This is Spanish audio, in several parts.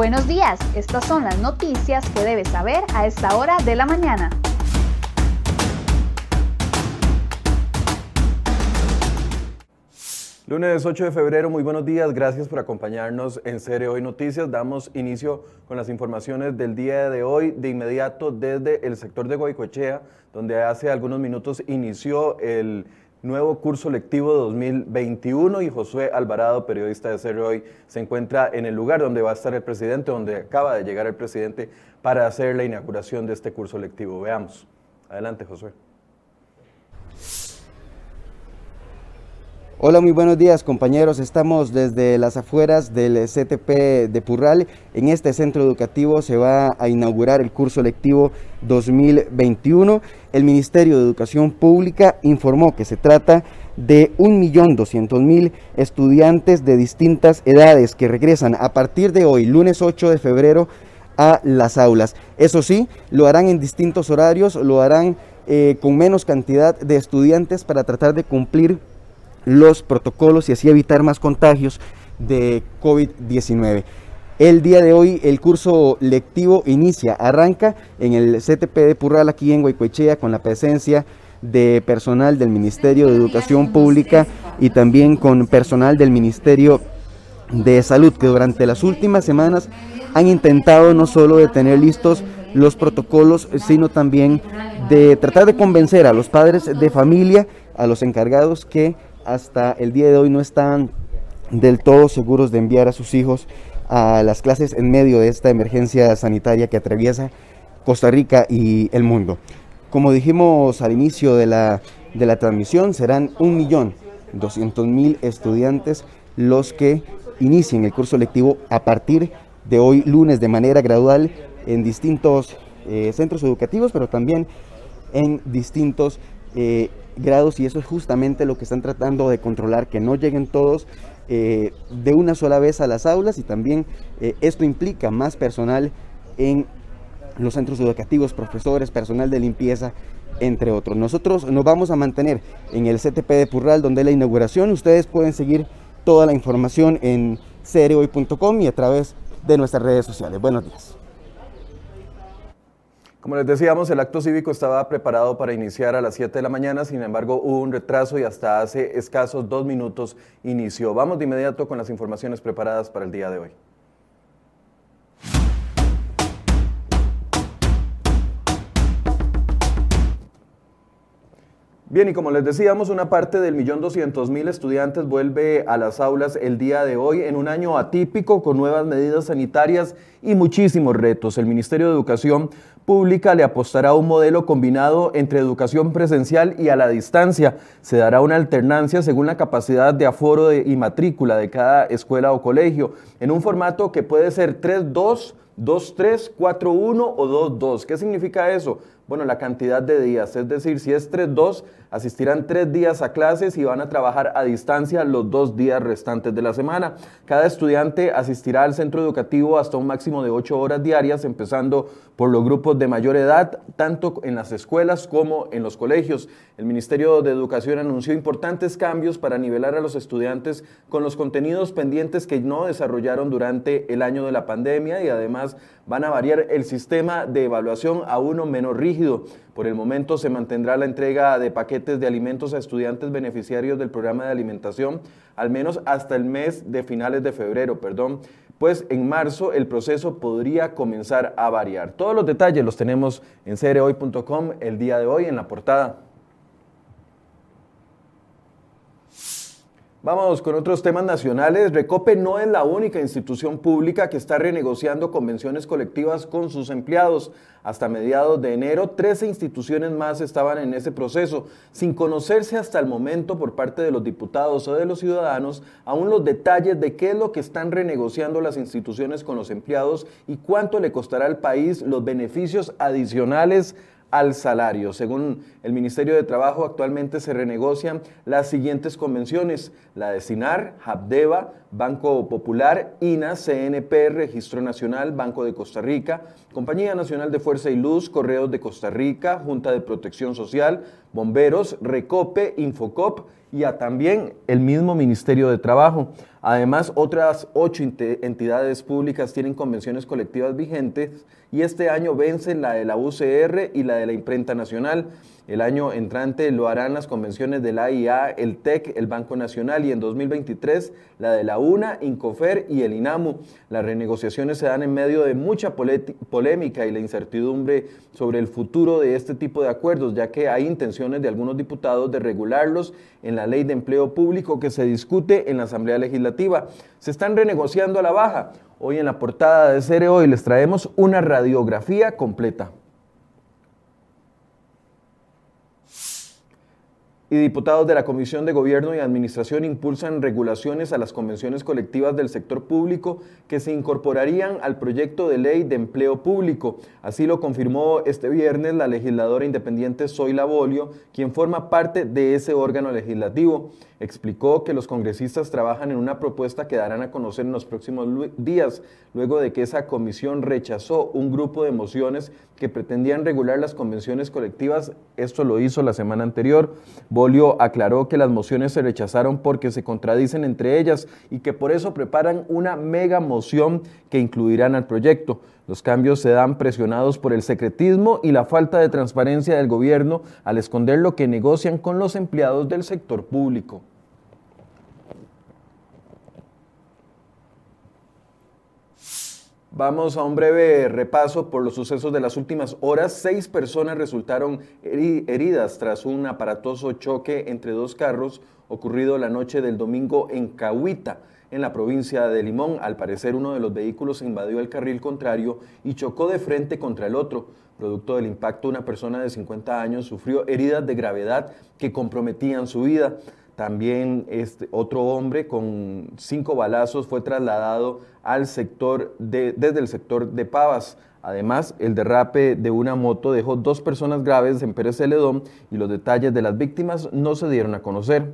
Buenos días, estas son las noticias que debes saber a esta hora de la mañana. Lunes 8 de febrero, muy buenos días, gracias por acompañarnos en Serie Hoy Noticias. Damos inicio con las informaciones del día de hoy, de inmediato desde el sector de Guaycochea, donde hace algunos minutos inició el nuevo curso lectivo 2021 y Josué Alvarado, periodista de Serie Hoy, se encuentra en el lugar donde va a estar el presidente, donde acaba de llegar el presidente para hacer la inauguración de este curso lectivo. Veamos. Adelante, Josué. Hola, muy buenos días compañeros. Estamos desde las afueras del CTP de Purral. En este centro educativo se va a inaugurar el curso lectivo 2021. El Ministerio de Educación Pública informó que se trata de 1.200.000 estudiantes de distintas edades que regresan a partir de hoy, lunes 8 de febrero, a las aulas. Eso sí, lo harán en distintos horarios, lo harán eh, con menos cantidad de estudiantes para tratar de cumplir los protocolos y así evitar más contagios de COVID-19. El día de hoy el curso lectivo inicia, arranca en el CTP de Purral aquí en Guaycoechea con la presencia de personal del Ministerio de Educación Pública y también con personal del Ministerio de Salud que durante las últimas semanas han intentado no solo de tener listos los protocolos, sino también de tratar de convencer a los padres de familia, a los encargados que hasta el día de hoy no están del todo seguros de enviar a sus hijos a las clases en medio de esta emergencia sanitaria que atraviesa Costa Rica y el mundo. Como dijimos al inicio de la, de la transmisión, serán 1.200.000 estudiantes los que inicien el curso lectivo a partir de hoy lunes de manera gradual en distintos eh, centros educativos, pero también en distintos eh, grados y eso es justamente lo que están tratando de controlar, que no lleguen todos eh, de una sola vez a las aulas y también eh, esto implica más personal en los centros educativos, profesores, personal de limpieza, entre otros. Nosotros nos vamos a mantener en el CTP de Purral, donde la inauguración. Ustedes pueden seguir toda la información en seriohoy.com y a través de nuestras redes sociales. Buenos días. Como les decíamos, el acto cívico estaba preparado para iniciar a las 7 de la mañana, sin embargo hubo un retraso y hasta hace escasos dos minutos inició. Vamos de inmediato con las informaciones preparadas para el día de hoy. Bien, y como les decíamos, una parte del millón doscientos mil estudiantes vuelve a las aulas el día de hoy en un año atípico con nuevas medidas sanitarias y muchísimos retos. El Ministerio de Educación Pública le apostará a un modelo combinado entre educación presencial y a la distancia. Se dará una alternancia según la capacidad de aforo y matrícula de cada escuela o colegio, en un formato que puede ser 3-2, 2-3, 4-1 o 2-2. ¿Qué significa eso? Bueno, la cantidad de días, es decir, si es 3-2, asistirán tres días a clases y van a trabajar a distancia los dos días restantes de la semana. Cada estudiante asistirá al centro educativo hasta un máximo de ocho horas diarias, empezando por los grupos de mayor edad, tanto en las escuelas como en los colegios. El Ministerio de Educación anunció importantes cambios para nivelar a los estudiantes con los contenidos pendientes que no desarrollaron durante el año de la pandemia y además van a variar el sistema de evaluación a uno menos rígido. Por el momento se mantendrá la entrega de paquetes de alimentos a estudiantes beneficiarios del programa de alimentación, al menos hasta el mes de finales de febrero, perdón, pues en marzo el proceso podría comenzar a variar. Todos los detalles los tenemos en cerehoy.com el día de hoy en la portada. Vamos con otros temas nacionales. Recope no es la única institución pública que está renegociando convenciones colectivas con sus empleados. Hasta mediados de enero, 13 instituciones más estaban en ese proceso, sin conocerse hasta el momento por parte de los diputados o de los ciudadanos aún los detalles de qué es lo que están renegociando las instituciones con los empleados y cuánto le costará al país los beneficios adicionales al salario. Según el Ministerio de Trabajo, actualmente se renegocian las siguientes convenciones, la de SINAR, Habdeba, Banco Popular, INA, CNP, Registro Nacional, Banco de Costa Rica, Compañía Nacional de Fuerza y Luz, Correos de Costa Rica, Junta de Protección Social, Bomberos, Recope, Infocop y a también el mismo Ministerio de Trabajo. Además, otras ocho entidades públicas tienen convenciones colectivas vigentes y este año vencen la de la UCR y la de la Imprenta Nacional. El año entrante lo harán las convenciones de la AIA, el TEC, el Banco Nacional y en 2023 la de la UNA, Incofer y el INAMU. Las renegociaciones se dan en medio de mucha polémica y la incertidumbre sobre el futuro de este tipo de acuerdos, ya que hay intenciones de algunos diputados de regularlos en la ley de empleo público que se discute en la Asamblea Legislativa. Se están renegociando a la baja. Hoy en la portada de Cere Hoy les traemos una radiografía completa. Y diputados de la Comisión de Gobierno y Administración impulsan regulaciones a las convenciones colectivas del sector público que se incorporarían al proyecto de ley de empleo público. Así lo confirmó este viernes la legisladora independiente Zoila Bolio, quien forma parte de ese órgano legislativo explicó que los congresistas trabajan en una propuesta que darán a conocer en los próximos días, luego de que esa comisión rechazó un grupo de mociones que pretendían regular las convenciones colectivas. Esto lo hizo la semana anterior. Bolio aclaró que las mociones se rechazaron porque se contradicen entre ellas y que por eso preparan una mega moción que incluirán al proyecto. Los cambios se dan presionados por el secretismo y la falta de transparencia del gobierno al esconder lo que negocian con los empleados del sector público. Vamos a un breve repaso por los sucesos de las últimas horas. Seis personas resultaron heridas tras un aparatoso choque entre dos carros ocurrido la noche del domingo en Cahuita, en la provincia de Limón. Al parecer uno de los vehículos invadió el carril contrario y chocó de frente contra el otro. Producto del impacto, una persona de 50 años sufrió heridas de gravedad que comprometían su vida. También este, otro hombre con cinco balazos fue trasladado al sector desde el sector de Pavas. Además, el derrape de una moto dejó dos personas graves en Pérez Celedón y los detalles de las víctimas no se dieron a conocer.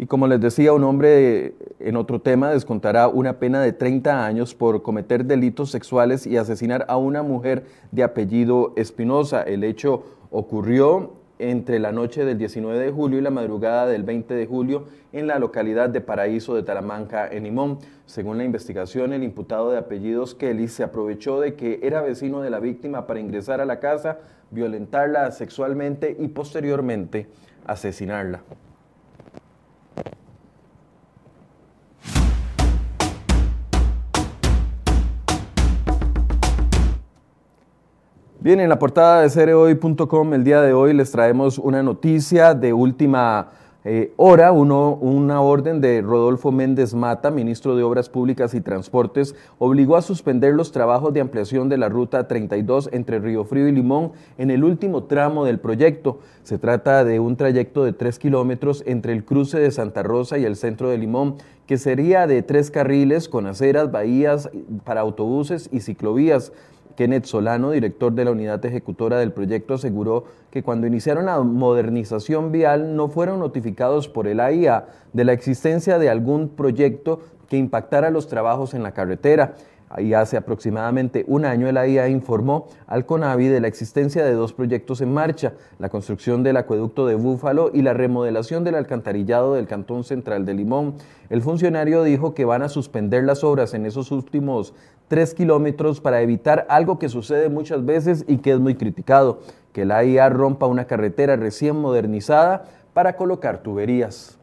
Y como les decía, un hombre en otro tema descontará una pena de 30 años por cometer delitos sexuales y asesinar a una mujer de apellido Espinosa. El hecho ocurrió entre la noche del 19 de julio y la madrugada del 20 de julio en la localidad de Paraíso de Talamanca, en Limón. Según la investigación, el imputado de apellidos Kelly se aprovechó de que era vecino de la víctima para ingresar a la casa, violentarla sexualmente y posteriormente asesinarla. Bien, en la portada de cereoy.com el día de hoy les traemos una noticia de última eh, hora, una orden de Rodolfo Méndez Mata, ministro de Obras Públicas y Transportes, obligó a suspender los trabajos de ampliación de la ruta 32 entre Río Frío y Limón en el último tramo del proyecto. Se trata de un trayecto de tres kilómetros entre el cruce de Santa Rosa y el centro de Limón, que sería de tres carriles con aceras, bahías para autobuses y ciclovías. Kenneth Solano, director de la unidad ejecutora del proyecto, aseguró que cuando iniciaron la modernización vial no fueron notificados por el AIA de la existencia de algún proyecto que impactara los trabajos en la carretera. Hace aproximadamente un año la IA informó al CONAVI de la existencia de dos proyectos en marcha, la construcción del acueducto de Búfalo y la remodelación del alcantarillado del Cantón Central de Limón. El funcionario dijo que van a suspender las obras en esos últimos tres kilómetros para evitar algo que sucede muchas veces y que es muy criticado, que la IA rompa una carretera recién modernizada para colocar tuberías.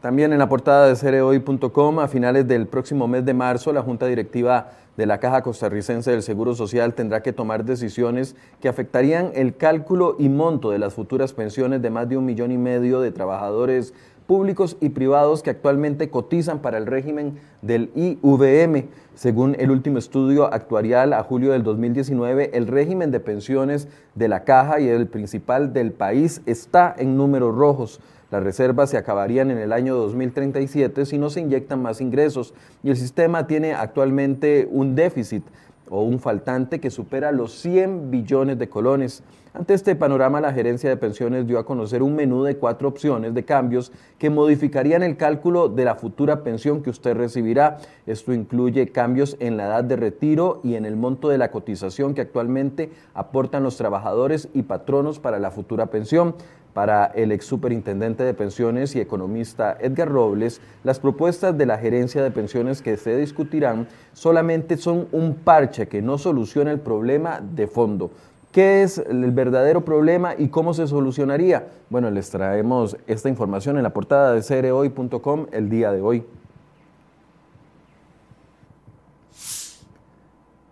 También en la portada de cereoy.com, a finales del próximo mes de marzo, la Junta Directiva de la Caja Costarricense del Seguro Social tendrá que tomar decisiones que afectarían el cálculo y monto de las futuras pensiones de más de un millón y medio de trabajadores públicos y privados que actualmente cotizan para el régimen del IVM. Según el último estudio actuarial a julio del 2019, el régimen de pensiones de la caja y el principal del país está en números rojos. Las reservas se acabarían en el año 2037 si no se inyectan más ingresos y el sistema tiene actualmente un déficit o un faltante que supera los 100 billones de colones. Ante este panorama, la gerencia de pensiones dio a conocer un menú de cuatro opciones de cambios que modificarían el cálculo de la futura pensión que usted recibirá. Esto incluye cambios en la edad de retiro y en el monto de la cotización que actualmente aportan los trabajadores y patronos para la futura pensión. Para el ex superintendente de pensiones y economista Edgar Robles, las propuestas de la gerencia de pensiones que se discutirán solamente son un parche que no soluciona el problema de fondo. ¿Qué es el verdadero problema y cómo se solucionaría? Bueno, les traemos esta información en la portada de cereoy.com el día de hoy.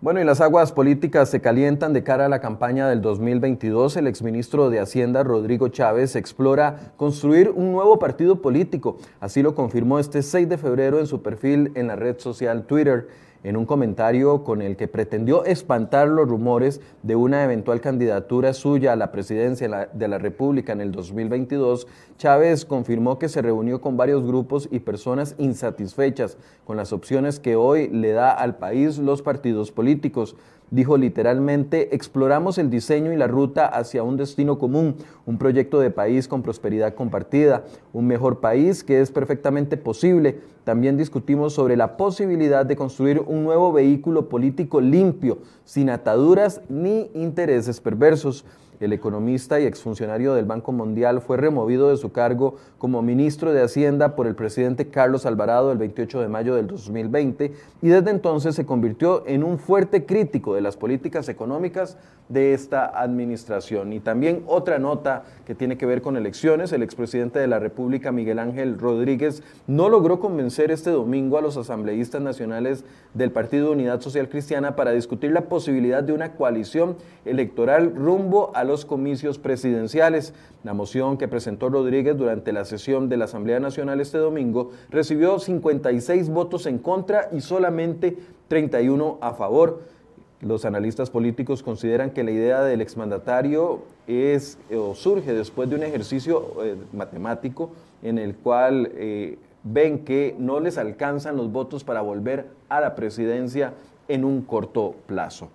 Bueno, y las aguas políticas se calientan de cara a la campaña del 2022. El exministro de Hacienda, Rodrigo Chávez, explora construir un nuevo partido político. Así lo confirmó este 6 de febrero en su perfil en la red social Twitter en un comentario con el que pretendió espantar los rumores de una eventual candidatura suya a la presidencia de la República en el 2022, Chávez confirmó que se reunió con varios grupos y personas insatisfechas con las opciones que hoy le da al país los partidos políticos. Dijo literalmente, exploramos el diseño y la ruta hacia un destino común, un proyecto de país con prosperidad compartida, un mejor país que es perfectamente posible. También discutimos sobre la posibilidad de construir un nuevo vehículo político limpio, sin ataduras ni intereses perversos. El economista y exfuncionario del Banco Mundial fue removido de su cargo como ministro de Hacienda por el presidente Carlos Alvarado el 28 de mayo del 2020 y desde entonces se convirtió en un fuerte crítico de las políticas económicas de esta administración. Y también otra nota que tiene que ver con elecciones, el expresidente de la República, Miguel Ángel Rodríguez, no logró convencer este domingo a los asambleístas nacionales del Partido Unidad Social Cristiana para discutir la posibilidad de una coalición electoral rumbo a los comicios presidenciales. La moción que presentó Rodríguez durante la sesión de la Asamblea Nacional este domingo recibió 56 votos en contra y solamente 31 a favor. Los analistas políticos consideran que la idea del exmandatario es o surge después de un ejercicio eh, matemático en el cual eh, ven que no les alcanzan los votos para volver a la presidencia en un corto plazo.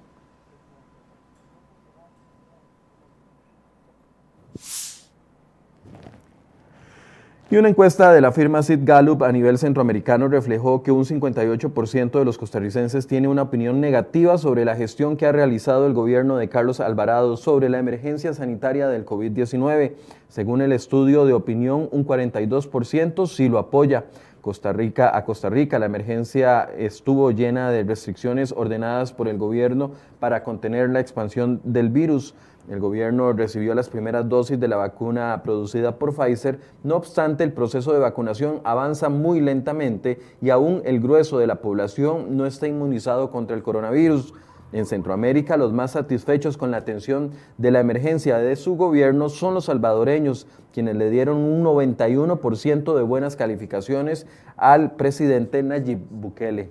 Y una encuesta de la firma Sid Gallup a nivel centroamericano reflejó que un 58% de los costarricenses tiene una opinión negativa sobre la gestión que ha realizado el gobierno de Carlos Alvarado sobre la emergencia sanitaria del COVID-19. Según el estudio de opinión, un 42% sí lo apoya. Costa Rica a Costa Rica. La emergencia estuvo llena de restricciones ordenadas por el gobierno para contener la expansión del virus. El gobierno recibió las primeras dosis de la vacuna producida por Pfizer, no obstante el proceso de vacunación avanza muy lentamente y aún el grueso de la población no está inmunizado contra el coronavirus. En Centroamérica, los más satisfechos con la atención de la emergencia de su gobierno son los salvadoreños, quienes le dieron un 91% de buenas calificaciones al presidente Nayib Bukele.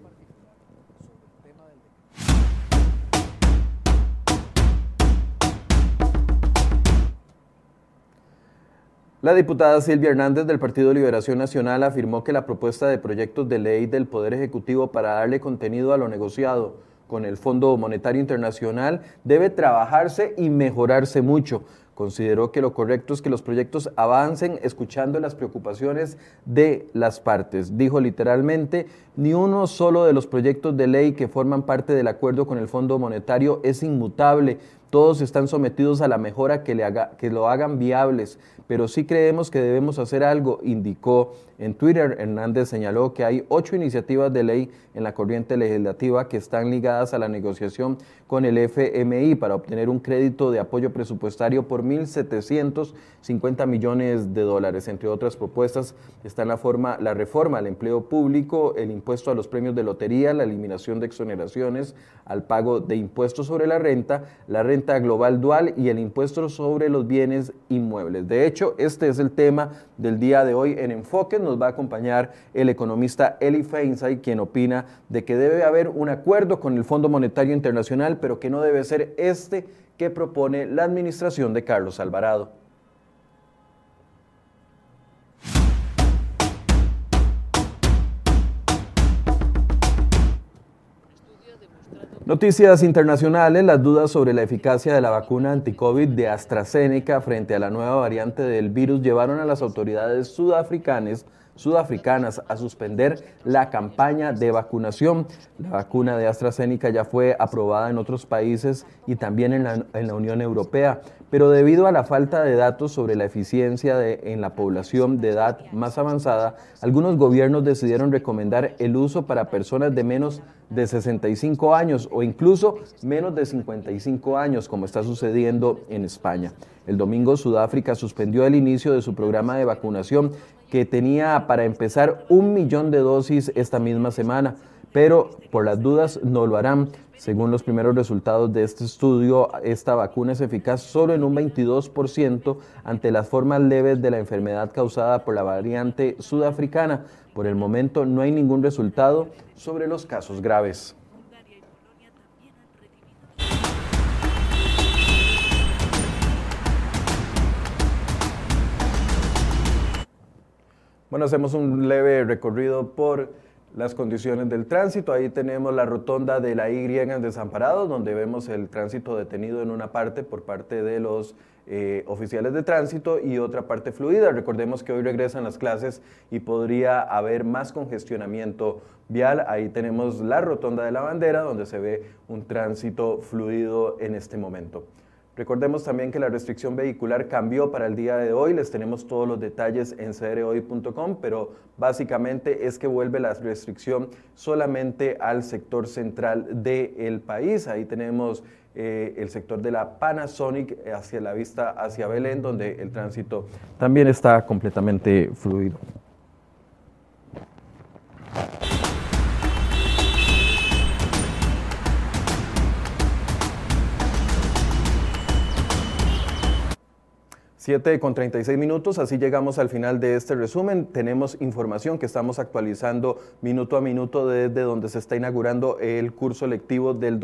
La diputada Silvia Hernández del Partido Liberación Nacional afirmó que la propuesta de proyectos de ley del Poder Ejecutivo para darle contenido a lo negociado con el Fondo Monetario Internacional debe trabajarse y mejorarse mucho. Consideró que lo correcto es que los proyectos avancen escuchando las preocupaciones de las partes. Dijo literalmente, ni uno solo de los proyectos de ley que forman parte del acuerdo con el Fondo Monetario es inmutable. Todos están sometidos a la mejora que, le haga, que lo hagan viables, pero sí creemos que debemos hacer algo, indicó en Twitter. Hernández señaló que hay ocho iniciativas de ley en la corriente legislativa que están ligadas a la negociación con el FMI para obtener un crédito de apoyo presupuestario por 1.750 millones de dólares. Entre otras propuestas están la, forma, la reforma al empleo público, el impuesto a los premios de lotería, la eliminación de exoneraciones al pago de impuestos sobre la renta, la renta global dual y el impuesto sobre los bienes inmuebles. De hecho, este es el tema del día de hoy en Enfoque. Nos va a acompañar el economista Eli Feinsay, quien opina de que debe haber un acuerdo con el Fondo Monetario Internacional, pero que no debe ser este que propone la administración de Carlos Alvarado. Noticias internacionales, las dudas sobre la eficacia de la vacuna anti-COVID de AstraZeneca frente a la nueva variante del virus llevaron a las autoridades sudafricanas sudafricanas a suspender la campaña de vacunación. La vacuna de AstraZeneca ya fue aprobada en otros países y también en la, en Unión Europea, pero debido a la falta de datos sobre la eficiencia de, en la población de edad más avanzada, algunos gobiernos decidieron recomendar el uso para personas de menos de 65 años o incluso menos de 55 años, como está sucediendo en España. El domingo Sudáfrica suspendió el inicio de su programa de vacunación que tenía para empezar un millón de dosis esta misma semana, pero por las dudas no lo harán. Según los primeros resultados de este estudio, esta vacuna es eficaz solo en un 22% ante las formas leves de la enfermedad causada por la variante sudafricana. Por el momento no hay ningún resultado sobre los casos graves. Bueno, hacemos un leve recorrido por las condiciones del tránsito. Ahí tenemos la rotonda de la Y en Desamparados, donde vemos el tránsito detenido en una parte por parte de los eh, oficiales de tránsito y otra parte fluida. Recordemos que hoy regresan las clases y podría haber más congestionamiento vial. Ahí tenemos la rotonda de la bandera, donde se ve un tránsito fluido en este momento. Recordemos también que la restricción vehicular cambió para el día de hoy, les tenemos todos los detalles en crhoy.com, pero básicamente es que vuelve la restricción solamente al sector central del país. Ahí tenemos eh, el sector de la Panasonic hacia la vista hacia Belén, donde el tránsito también está completamente fluido. 7 con 36 minutos, así llegamos al final de este resumen. Tenemos información que estamos actualizando minuto a minuto desde donde se está inaugurando el curso lectivo del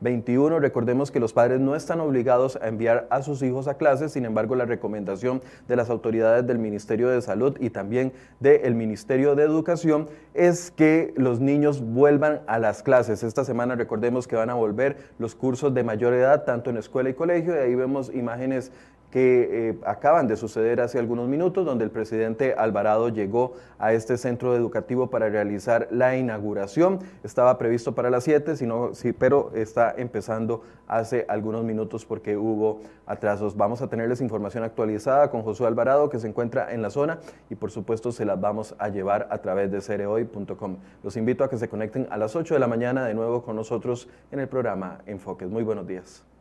2021. Recordemos que los padres no están obligados a enviar a sus hijos a clases, sin embargo la recomendación de las autoridades del Ministerio de Salud y también del Ministerio de Educación es que los niños vuelvan a las clases. Esta semana recordemos que van a volver los cursos de mayor edad, tanto en escuela y colegio, y ahí vemos imágenes que eh, acaban de suceder hace algunos minutos, donde el presidente Alvarado llegó a este centro educativo para realizar la inauguración. Estaba previsto para las 7, sino, sí, pero empezando hace algunos minutos porque hubo atrasos. Vamos a tenerles información actualizada con Josué Alvarado, que se encuentra en la zona, y por supuesto se las vamos a llevar a través de cereoy.com. Los invito a que se conecten a las 8 de la mañana de nuevo con nosotros en el programa Enfoques. Muy buenos días.